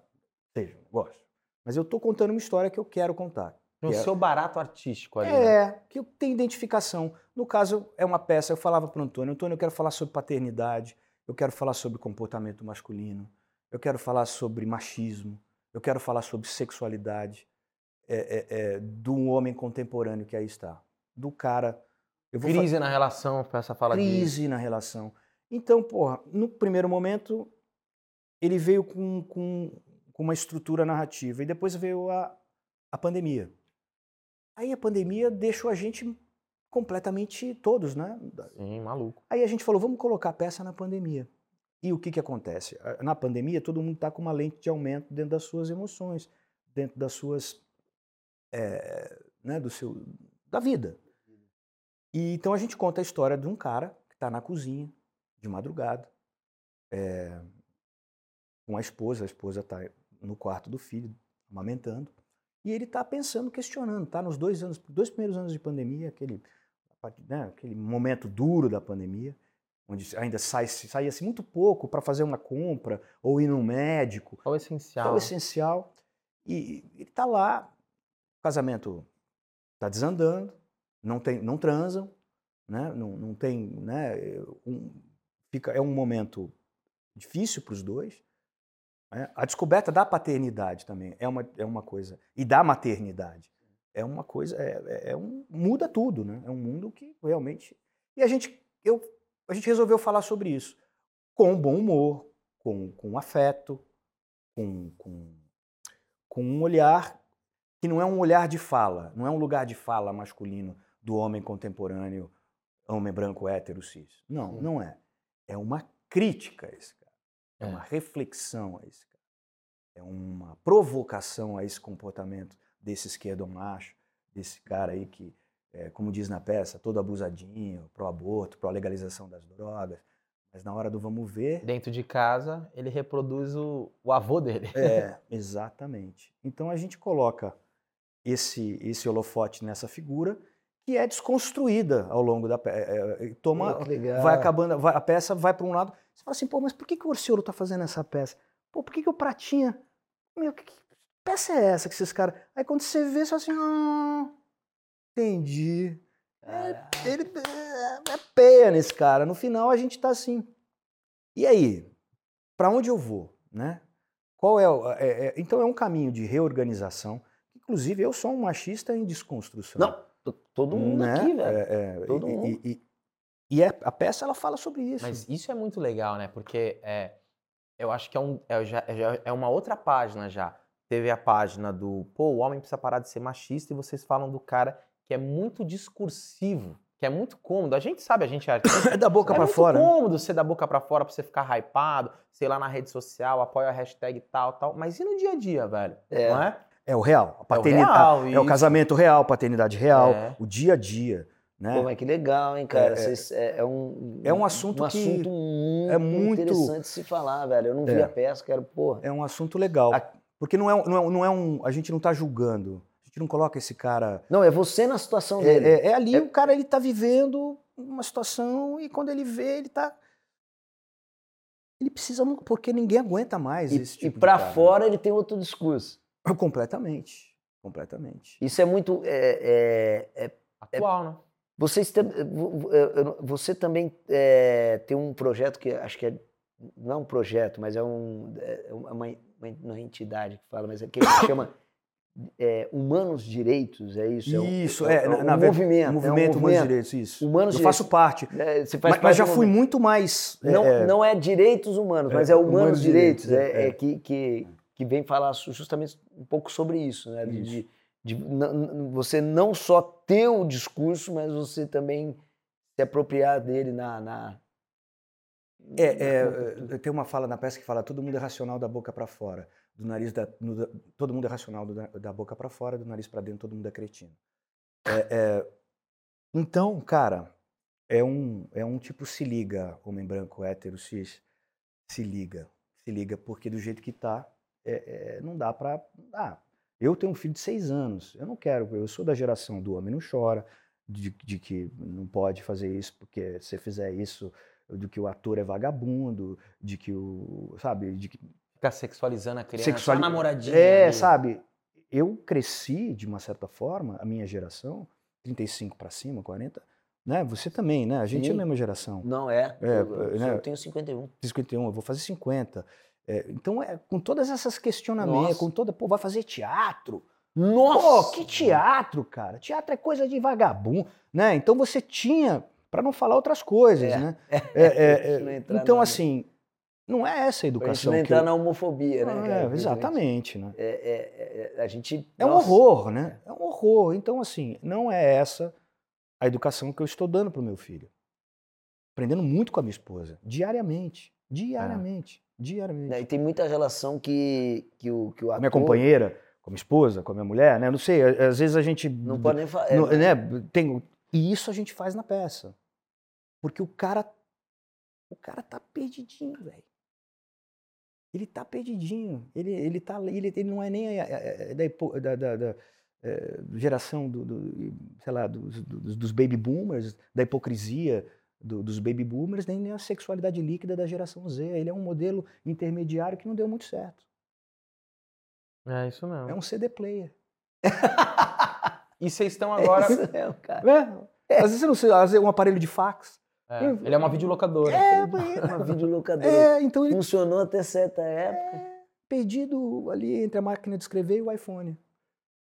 seja um negócio, mas eu estou contando uma história que eu quero contar. Tem o que é- seu barato artístico ali, né? é, que eu tenho identificação. No caso, é uma peça, eu falava para o Antônio, Antônio, eu quero falar sobre paternidade, eu quero falar sobre comportamento masculino, eu quero falar sobre machismo, eu quero falar sobre sexualidade é, é, é, do homem contemporâneo que aí está. Do cara. Crise na relação, essa fala de... crise na relação. Então, porra, no primeiro momento, ele veio com, com, com uma estrutura narrativa e depois veio a, a pandemia. Aí a pandemia deixou a gente completamente todos, né? Sim, maluco. Aí a gente falou, vamos colocar a peça na pandemia. E o que, que acontece? Na pandemia, todo mundo está com uma lente de aumento dentro das suas emoções, dentro das suas. eh, né, do seu, da vida. E então a gente conta a história de um cara que está na cozinha, de madrugada, eh, com a esposa, a esposa está no quarto do filho, amamentando, e ele está pensando, questionando, está nos dois anos, dois primeiros anos de pandemia, aquele, né, aquele momento duro da pandemia, onde ainda sai, saía-se muito pouco para fazer uma compra ou ir no médico, Qual o é essencial? o essencial. E ele está lá, o casamento está desandando, não, tem, não transam, né? não, não tem. Né? Um, fica, é um momento difícil para os dois. Né? A descoberta da paternidade também é uma, é uma coisa. E da maternidade. É uma coisa. É, é- é um, muda tudo, né? É um mundo que realmente. E a gente, eu, a gente resolveu falar sobre isso. Com bom humor, com, com afeto, com, com, com um olhar que não é um olhar de fala, não é um lugar de fala masculino do homem contemporâneo, homem branco, hétero, cis. Não, não é. É uma crítica esse. É É. uma reflexão a esse cara. É uma provocação a esse comportamento desse esquerdo macho, desse cara aí que, é, como diz na peça, todo abusadinho, pro aborto, pro legalização das drogas. Mas na hora do vamos ver, Dentro de casa, ele reproduz o, o avô dele. é, (laughs) exatamente. Então a gente coloca esse, esse holofote nessa figura que é desconstruída ao longo da peça. toma, Pô, que legal. vai acabando, vai- a peça vai para um lado. Você fala assim, pô, mas por que, que o Orciolo tá fazendo essa peça? Pô, por que, que o Pratinha. Meu, que, que peça é essa que esses caras. Aí quando você vê, você fala assim, ah, entendi. Caralho. Ele é, é peia nesse cara. No final a gente tá assim. E aí? Pra onde eu vou, né? Qual é, o- é- é- Então é um caminho de reorganização. Inclusive, eu sou um machista em desconstrução. Não, to- todo mundo né? aqui, velho. É, é, Todo e, mundo. E, e- e é- a peça ela fala sobre isso. Mas isso é muito legal, né? Porque é, eu acho que é, um, é, já, já é uma outra página já. Teve a página do, pô, o homem precisa parar de ser machista e vocês falam do cara que é muito discursivo, que é muito cômodo. A gente sabe, a gente é artista, (coughs) É da boca é pra muito fora. né? cômodo ser da boca pra fora pra você ficar hypado, sei lá na rede social, apoia a hashtag tal, tal. Mas e no dia a dia, velho? É. Não é? É o real. A É o paternidade. real, É o casamento real, paternidade real, É. o dia a dia. Né? Pô, mas que legal, hein, cara? É, é. Vocês- É, é um, É um assunto um que assunto muito, é muito- interessante se falar, velho. Eu não vi É. a peça, quero, porra. É um assunto legal. A- Porque não é, um- não, é, não é um. A gente não tá julgando. A gente não coloca esse cara. Não, é você na situação É, dele. é- é ali, o cara ele tá vivendo uma situação e quando ele vê, ele tá. Ele precisa. Porque ninguém aguenta mais E, esse e tipo de pra cara. fora ele tem outro discurso. Completamente. Completamente. Isso é muito. é- é- é- Atual, né? Vocês eu- eu- você também é, tem um projeto que acho que é. Não é um projeto, mas é, um, é uma, uma- é entidade que fala, mas é que chama é, Humanos Direitos, é isso? É um- Isso, é, é. um na, movimento. é um movimento Humanos Direitos, isso. Humanos Eu Direitos. faço parte. É, você faz Mas, mas parte já do fui movimento. muito mais. é, Não é, não é direitos humanos, É, mas é humanos, humanos direitos, direitos, é, é, é é. que, que, que vem falar justamente um pouco sobre isso, né? Isso. de- de você não só ter o discurso, mas você também se apropriar dele na. na É, é, é, tem uma fala na peça que fala todo mundo é racional da boca pra fora, do nariz da, no- todo mundo é racional do da boca pra fora, do nariz pra dentro todo mundo é cretino. É, é, então, cara, é um é um tipo se liga, homem branco, hétero, cis, se liga, se liga porque do jeito que tá, é, é, não dá pra. Ah, eu tenho um filho de seis anos, eu não quero, eu sou da geração do homem não chora, de, de que não pode fazer isso porque se fizer isso de que o ator é vagabundo, de que o, sabe, de que Ficar sexualizando a criança, sexuali- só namoradinha. É, ali. sabe? Eu cresci de uma certa forma, a minha geração, 35 para cima, 40, né? Você também, né? A gente é a Sim. mesma geração. Não é. É, eu, eu- né? eu tenho 51. 51, eu vou fazer 50. É, então, é, com todas essas questionamentos, Nossa. com toda, pô, vai fazer teatro? Nossa! Pô, que teatro, cara? Teatro é coisa de vagabundo, né? Então você tinha, para não falar outras coisas, É. né? (laughs) É, é, é, então, na- assim, não é essa a Pra gente educação não que entrar eu... na homofobia, né? É, cara? exatamente, né? É, é- é- a gente. É um nossa. horror, né? É um horror. Então, assim, não é essa a educação que eu estou dando para o meu filho. Aprendendo muito com a minha esposa, diariamente. Diariamente. Diariamente. E tem muita relação que, que o, que o ator. minha companheira, com a minha esposa, com a minha mulher, né? Não sei, às vezes a gente. Não pode nem falar. não- né? Tem, e isso a gente faz na peça. Porque o cara. O cara tá perdidinho, velho. Ele tá perdidinho. Ele, ele, tá, ele, ele não é nem a- a- a- da, da- da- eh, geração do, do, sei lá, dos, dos- dos baby boomers, da hipocrisia do- dos baby boomers, nem, nem a sexualidade líquida da geração Z. Ele é um modelo intermediário que não deu muito certo. É isso mesmo. É um CD player. E vocês estão (laughs) agora. Isso mesmo, cara. Né? Às vezes você não sei, às vezes um aparelho de fax. É, ele é uma videolocadora. É, Uma videolocadora. é, então ele Funcionou até certa época. perdido ali entre a máquina de escrever e o iPhone.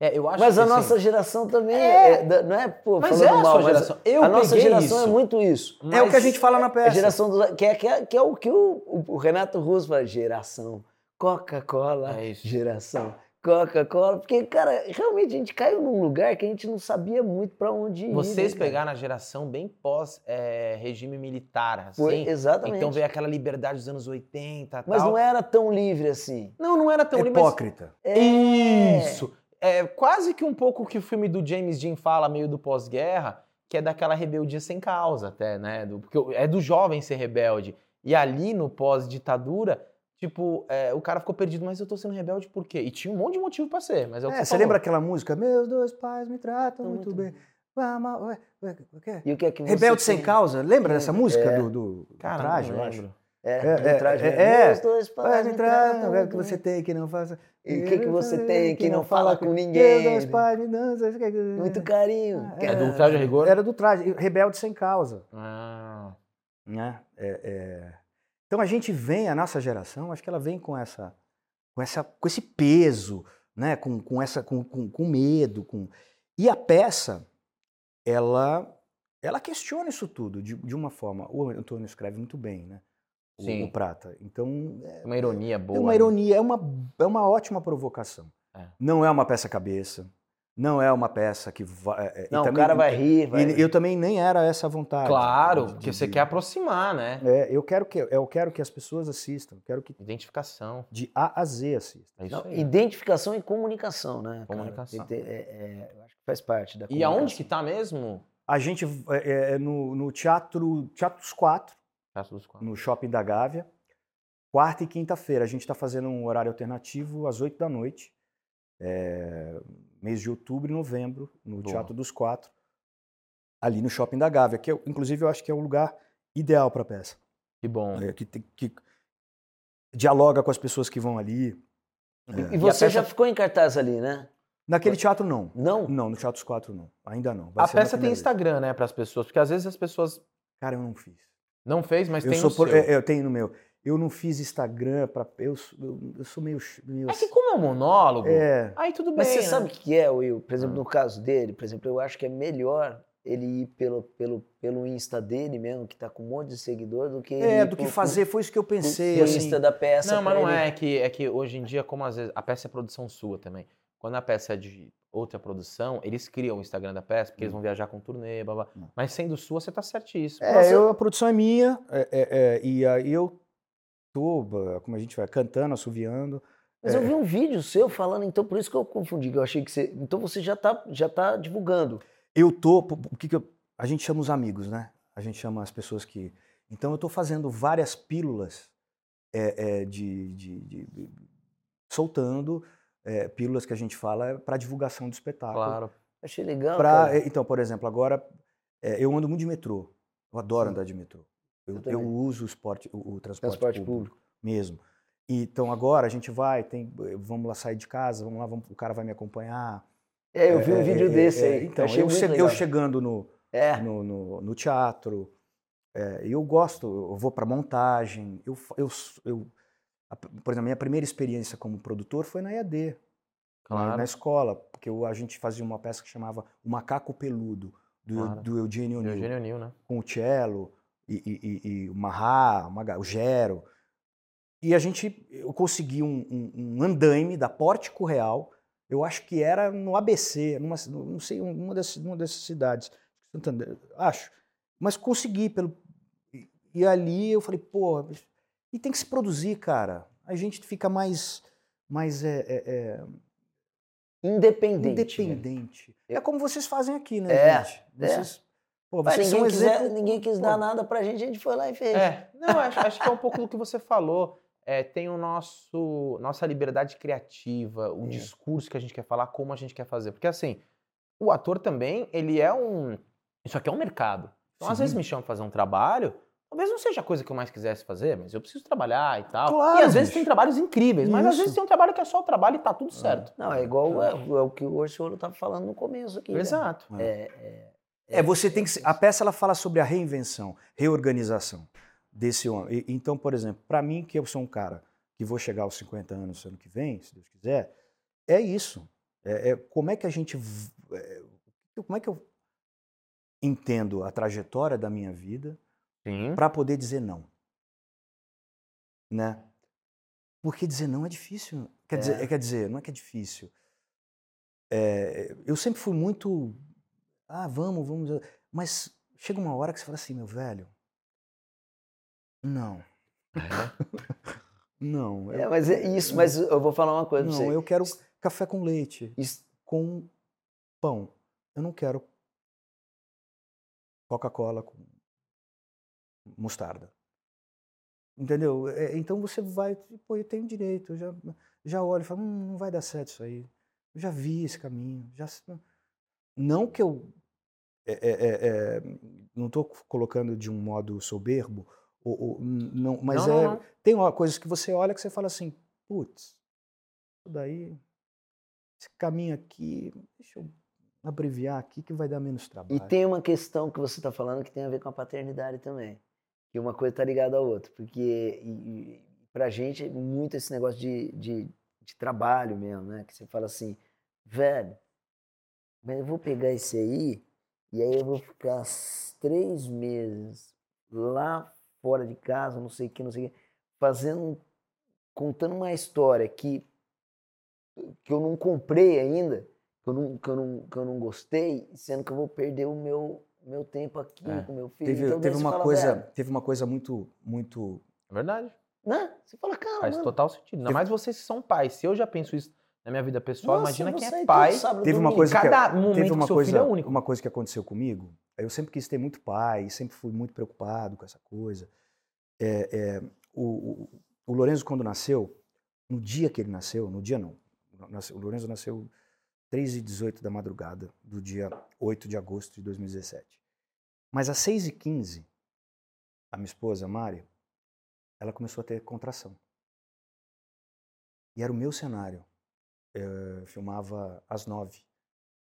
É, eu acho Mas que, a assim, nossa geração também É. é, da- não é, pô, Mas falando é a mal, sua mas geração. Eu a nossa geração isso. é muito isso. É o mas- que a gente fala na É peça. a geração do, que, é, que, é, que é o que o, o- Renato Russo fala, geração Coca-Cola, É isso. geração Coca-Cola, porque, cara, realmente a gente caiu num lugar que a gente não sabia muito pra onde ir. Vocês né, pegaram a geração bem pós-regime militar, assim. Foi, exatamente. Então veio aquela liberdade dos anos 80 Mas tal. não era tão livre assim. Não, não era tão livre, mas- Hipócrita. É. Isso. É quase que um pouco o que o filme do James Dean fala, meio do pós-guerra, que é daquela rebeldia sem causa, até, né? Do, porque é do jovem ser rebelde. E ali no pós-ditadura, tipo, é, o cara ficou perdido, mas eu tô sendo rebelde por quê? E tinha um monte de motivo pra ser, mas é É, você falou. lembra aquela música? Meus dois pais me tratam muito, muito bem. Quê? E o que é que você Rebelde sem causa. Lembra dessa música É. do, do Cara, traje, eu acho? É, É, traje, é, né? é. Dois entrar, tratam o que você tem que não faça. E o que que você tem que não fala com ninguém? pais me dançam. Muito carinho. É do traje a rigor? Era do traje, rebelde sem causa. Ah, né? É, é. Então a gente vem, a nossa geração, acho que ela vem com essa, com essa, com esse peso, né? Com, com essa, com, com, com medo, com e a peça, ela, ela questiona isso tudo de, de uma forma. O Antônio escreve muito bem, né? O, o Prata. Então é, uma ironia boa. é uma né? ironia, é uma, é uma ótima provocação. É. Não é uma peça cabeça, não é uma peça que vai. é, Não, o também- cara vai rir, vai e eu também nem era essa vontade. Claro, de- porque de- você quer aproximar, né? é, eu quero que eu quero que as pessoas assistam, quero que Identificação. de A a Z assistam. É Não, identificação e comunicação, né? cara? Comunicação. Ter- é- é, eu acho que faz parte da E aonde que tá mesmo? A gente é, é, no, no teatro Teatros 4, Teatro dos Quatro. no Shopping da Gávea, quarta e quinta-feira. A gente está fazendo um horário alternativo às 8 da noite, é, mês de outubro e novembro, no Boa. Teatro dos Quatro, ali no Shopping da Gávea, que eu, inclusive eu acho que é o lugar ideal para a peça. Que bom. é, que, que dialoga com as pessoas que vão ali. E, É. e você peça- já ficou em cartaz ali, né? Naquele teatro, não. Não? Não, no Teatros 4 não. Ainda não. Vai A peça tem vez. Instagram, né, para as pessoas, porque às vezes as pessoas Cara, eu não fiz. Não fez, mas Eu tem sou no por- seu. é, eu tenho no meu. Eu não fiz Instagram para eu, sou- eu, eu sou meio, meio É que como é um monólogo, é, aí tudo bem. Mas você né? sabe o que é, Will? Por exemplo, Ah. no caso dele, por exemplo, eu acho que é melhor ele ir pelo, pelo, pelo Insta dele mesmo, que tá com um monte de seguidor, do que é do que pro- fazer, foi isso que eu pensei. pro assim. Insta da peça. Não, mas não ele- é. É que, é que hoje em dia, como às vezes a peça é produção sua também. Quando a peça é de outra produção, eles criam o Instagram da peça, porque eles vão viajar com turnê, blá, blá. Hum. Mas sendo sua, você tá certíssimo. É, eu- a produção é minha, é, é, é, e aí eu tô, como a gente vai, cantando, assoviando. Mas eu vi um vídeo seu falando, então por isso que eu confundi, que eu achei que você. Então você já tá, já tá divulgando. Eu tô, o que que eu- a gente chama os amigos, né? A gente chama as pessoas que... Então eu tô fazendo várias pílulas é, é, de, de- de- de- soltando é, pílulas que a gente fala para divulgação do espetáculo. Claro. Achei legal. Pra- então, por exemplo, agora é, eu ando muito de metrô. Eu adoro Sim. andar de metrô. Eu, Eu eu uso o, esporte, o, o transporte, Transporte público, público. mesmo. Então agora a gente vai, tem, vamos lá sair de casa, vamos lá, vamos- o cara vai me acompanhar. É, eu vi um É, vídeo é, desse é, aí. Então, achei eu, muito che- eu legal. chegando no, É. no, no- no teatro, é, eu gosto, eu vou para montagem. Eu, eu, eu, a- por exemplo, a minha primeira experiência como produtor foi na EAD, na- Claro. na escola, porque eu- a gente fazia uma peça que chamava O Macaco Peludo, do, Claro. do Eugênio O'Neill, Eugênio Nil, né? com o cello e, e- e- e o Marra, o Gero. E a gente, eu consegui um, um- um andaime da Pórtico Real, eu acho que era no ABC, numa, não sei, uma dessas, uma dessas cidades, Santander, acho. Mas consegui. Pelo, e, e ali eu falei, pô, e tem que se produzir, cara. A gente fica mais, mais é, é, é, Independente. independente. Eu- É como vocês fazem aqui, né, É, gente? é. Vocês, pô, vocês são um ninguém, quiser- exemplo. ninguém quis pô, dar nada pra gente, a gente foi lá e fez. É, não, acho, acho que é um pouco do que você falou. É, tem o nosso nossa liberdade criativa, o É. discurso que a gente quer falar, como a gente quer fazer. Porque assim, o ator também, ele é um. Isso aqui é um mercado. Então, às Sim. vezes me chamam pra fazer um trabalho, talvez não seja a coisa que eu mais quisesse fazer, mas eu preciso trabalhar e tal. Claro, e às vezes bicho. tem trabalhos incríveis, mas às Isso. vezes tem um trabalho que é só o trabalho e tá tudo certo. Não, é igual é, é o que o Orciolo tava falando no começo aqui. né? Exato. É, É, você tem que. A peça ela fala sobre a reinvenção, reorganização desse homem. Então, por exemplo, para mim, que eu sou um cara que vou chegar aos 50 anos ano que vem, se Deus quiser, é isso. É, é como é que a gente. é, como é que eu entendo a trajetória da minha vida. Para poder dizer não? Né? Porque dizer não é difícil. Quer, É. dizer, quer dizer, não é que é difícil. É, eu sempre fui muito. Ah, vamos, vamos. Mas chega uma hora que você fala assim, meu velho. Não. (laughs) Não. é, eu- mas é isso, mas eu vou falar uma coisa pra Não, você. eu quero café com leite, Isso- com pão. Eu não quero Coca-Cola com mostarda. Entendeu? É, então você vai, pô, eu tenho direito, eu já, já olho e falo, hum, não vai dar certo isso aí. Eu já vi esse caminho. Já, não que eu é, é, é, é, não estou colocando de um modo soberbo ou- ou não, mas Não, é, não, tem ó, coisas que você olha que você fala assim, putz, isso daí, esse caminho aqui, deixa eu abreviar aqui que vai dar menos trabalho. E tem uma questão que você está falando que tem a ver com a paternidade também. Que uma coisa está ligada à outra. Porque e, pra gente, é muito esse negócio de, de, de trabalho mesmo, né? Que você fala assim, velho, mas eu vou pegar esse aí e aí eu vou ficar três meses lá fora de casa, não sei o que, não sei o que, fazendo, contando uma história que, que eu não comprei ainda, que eu não, que eu não, que eu não gostei, sendo que eu vou perder o meu, meu tempo aqui É. com meu filho. Teve, Então, teve uma fala, coisa, velho, teve uma coisa muito, muito É verdade. né? Você fala, cara, Faz mano, total sentido. Ainda Teve- mais vocês que são pais. Se eu já penso isso na minha vida pessoal, nossa, imagina quem é pai. Teve uma coisa que, Cada momento teve uma seu coisa, filho é único. uma coisa que aconteceu comigo. Eu sempre quis ter muito pai, sempre fui muito preocupado com essa coisa. É, é, o, o, o Lorenzo quando nasceu, no dia que ele nasceu, no dia não, nasceu- o Lorenzo nasceu 3 e 18 da madrugada do dia 8 de agosto de 2017. Mas às 6 e 15 a minha esposa, Mari, ela começou a ter contração. E era o meu cenário. Eu filmava às 9.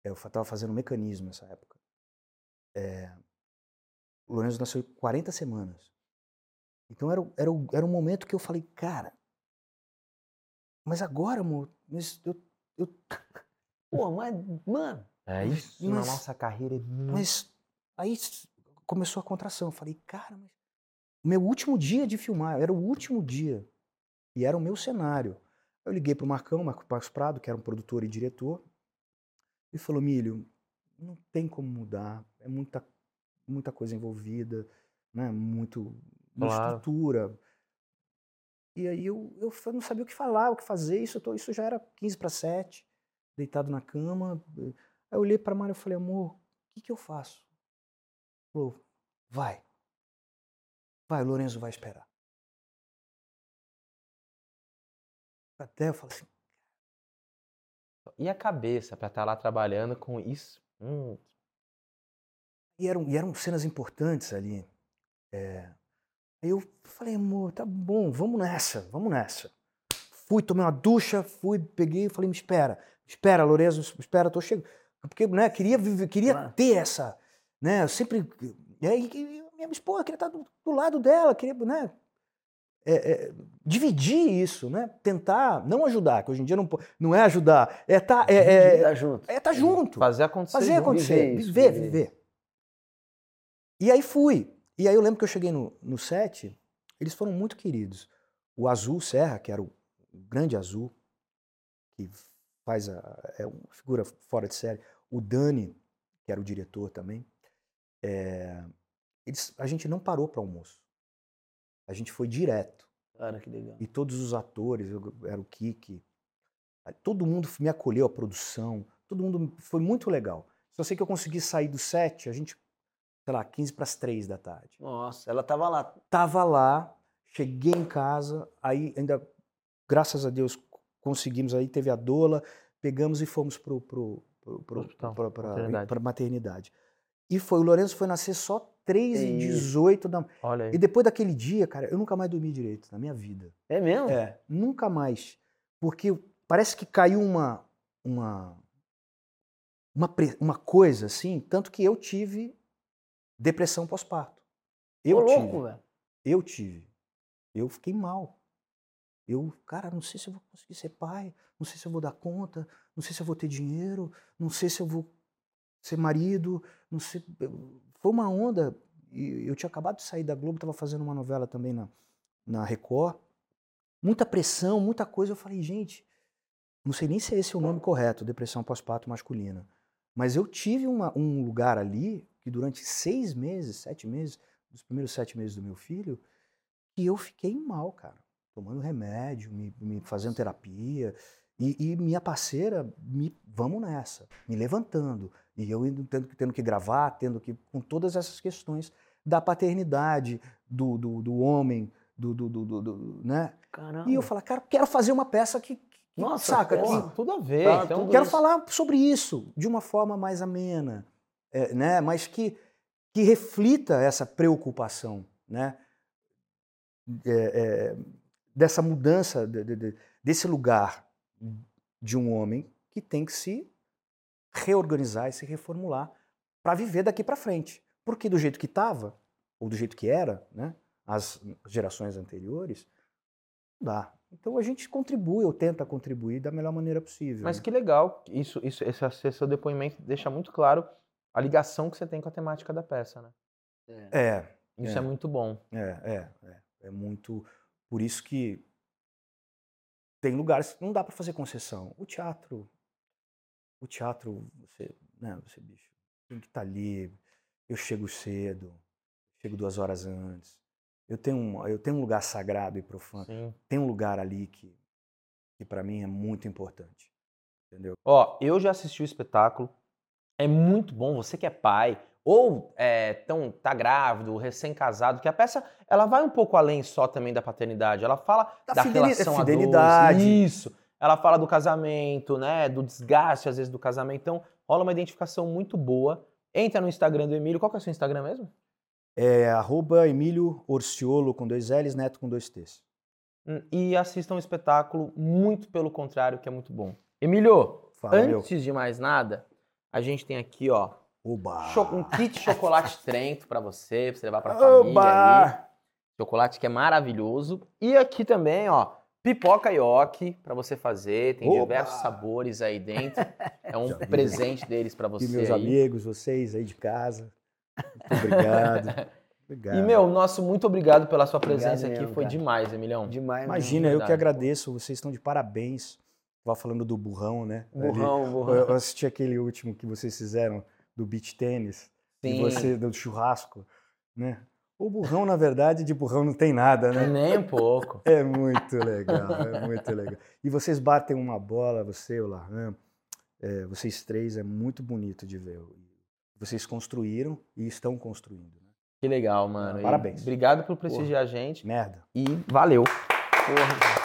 Eu estava fazendo um mecanismo nessa época. É, o Lourenço nasceu 40 semanas. Então era, o- era, era um momento que eu falei, cara, mas agora, amor, mas eu, eu, (laughs) Pô, mas, mano, É isso na Mas- nossa carreira. é muito- mas aí começou a contração. Eu falei, cara, mas meu último dia de filmar, era o último dia. E era o meu cenário. Eu liguei pro Marcão, Marcos Marcos Prado, que era um produtor e diretor, e falou, Milho, não tem como mudar, é muita, muita coisa envolvida, né? Muito, Claro. estrutura. E aí eu, eu não sabia o que falar, o que fazer, isso, tô- isso já era 15 para 7, deitado na cama. Aí eu olhei para Mara e falei, amor, o que, que eu faço? Falou, vai. Vai, o Lourenço vai esperar. Até eu falei assim, E a cabeça pra estar lá trabalhando com isso? Hum, E eram, e eram cenas importantes ali. É, aí eu falei, amor, tá bom, vamos nessa, vamos nessa. Fui, tomei uma ducha, fui, peguei e falei, me espera, espera, Lourenço, espera, tô chegando. Porque, né, queria, viver- queria ter essa, né, eu sempre... E aí, minha esposa queria estar do, do lado dela, queria, né, é, é, dividir isso, né, tentar, não ajudar, que hoje em dia não, não é ajudar, é tá, é, é, tá junto. é tá junto fazer acontecer. fazer acontecer, viver isso, viver, viver viver. E aí fui. E aí eu lembro que eu cheguei no, no set, eles foram muito queridos. O Azul Serra, que era o grande Azul, que faz a, é uma figura fora de série. O Dani, que era o diretor também. É, eles, a gente não parou para almoço. A gente foi direto. Cara, que legal. E todos os atores, eu, era o Kiki, todo mundo me acolheu, a produção, todo mundo foi muito legal. Só sei que eu consegui sair do set, a gente, sei lá, 15 para as 3 da tarde. Nossa, ela tava lá. Tava lá, cheguei em casa, aí ainda, graças a Deus, conseguimos aí, teve a doula, pegamos e fomos pro, pro, pro, pro, pra, pra- pra maternidade. E foi, o Lourenço foi nascer só 3 e Isso. 18 da Olha aí. E depois daquele dia, cara, eu nunca mais dormi direito na minha vida. É mesmo? É, nunca mais. Porque parece que caiu uma uma uma, pre- uma coisa assim, tanto que eu tive depressão pós-parto. Eu Ô, tive. louco, velho. Eu tive. Eu fiquei mal. Eu, cara, não sei se eu vou conseguir ser pai, não sei se eu vou dar conta, não sei se eu vou ter dinheiro, não sei se eu vou ser marido, não sei. Foi uma onda. Eu tinha acabado de sair da Globo, estava fazendo uma novela também na, na Record. Muita pressão, muita coisa. Eu falei, gente, não sei nem se esse é o nome correto, depressão pós-parto masculina. Mas eu tive uma- um lugar ali que durante seis meses, sete meses, dos primeiros sete meses do meu filho, que eu fiquei mal, cara. Tomando remédio, me, me fazendo terapia. E, e minha parceira, me, vamos nessa, me levantando. E eu tendo, que- tendo que gravar, tendo que. com todas essas questões da paternidade, do, do, do homem, do, do, do, do- do- né? Caramba. E eu falo, cara, quero fazer uma peça que. que- Nossa, saca? porra. Que, Tudo a ver. Fala então, tudo quero isso. falar sobre isso de uma forma mais amena, é, né? mas que, que reflita essa preocupação. Né? é, é, dessa mudança, de- de- de- desse lugar de um homem que tem que se reorganizar e se reformular para viver daqui para frente. Porque do jeito que estava, ou do jeito que era, né, as gerações anteriores, não dá. Então a gente contribui, ou tenta contribuir da melhor maneira possível. Mas né? que legal, isso, isso, esse, esse seu depoimento deixa muito claro a ligação que você tem com a temática da peça, né? É, Isso é, É. muito bom. É, é, é. É muito. Por isso que tem lugares que não dá para fazer concessão. O teatro. O teatro, você, né, você, bicho, tem que estar ali. Eu chego cedo, chego duas horas antes. Eu tenho um, eu tenho um lugar sagrado e profano. Sim. Tem um lugar ali que, que para mim é muito importante. Entendeu? Ó, eu já assisti o espetáculo. É muito bom, você que é pai, ou é, tão, tá grávido, recém-casado, que a peça ela vai um pouco além só também da paternidade. Ela fala Da da, fideli- relação a dois. fidelidade. Isso. Ela fala do casamento, né? Do desgaste, às vezes, do casamento. Então, rola uma identificação muito boa. Entra no Instagram do Emílio. Qual que é o seu Instagram mesmo? É arroba Emílio Orciolo com dois L's, Neto com dois T's. Hum, E assistam o espetáculo, muito pelo contrário, que é muito bom. Emílio, Fala, meu. antes de mais nada, a gente tem aqui, ó, Oba! Um kit chocolate Trento pra você, pra você levar pra família. Oba! Chocolate que é maravilhoso. E aqui também, ó, pipoca ioki pra você fazer. Tem Oba! diversos sabores aí dentro. É um (laughs) Já vi. presente deles pra você E meus aí. amigos, vocês aí de casa. Muito obrigado. (laughs) obrigado. E, meu, nosso muito obrigado pela sua Obrigado presença aqui. Foi cara. demais, Emilhão. Demais. Imagina, eu que agradeço. Vocês estão de parabéns. Tava falando do burrão, né? mesmo. Ali. Burrão, burrão. Eu assisti aquele último que vocês fizeram do beach tênis. E você, do churrasco, né? O burrão, na verdade, de burrão não tem nada, né? Nem um pouco. (laughs) É muito legal, é muito legal. E vocês batem uma bola, você, o Larran, é, vocês três, é muito bonito de ver. Vocês construíram e estão construindo. né? Que legal, mano. E Parabéns. Obrigado por prestigiar a gente. Merda. E valeu. Porra.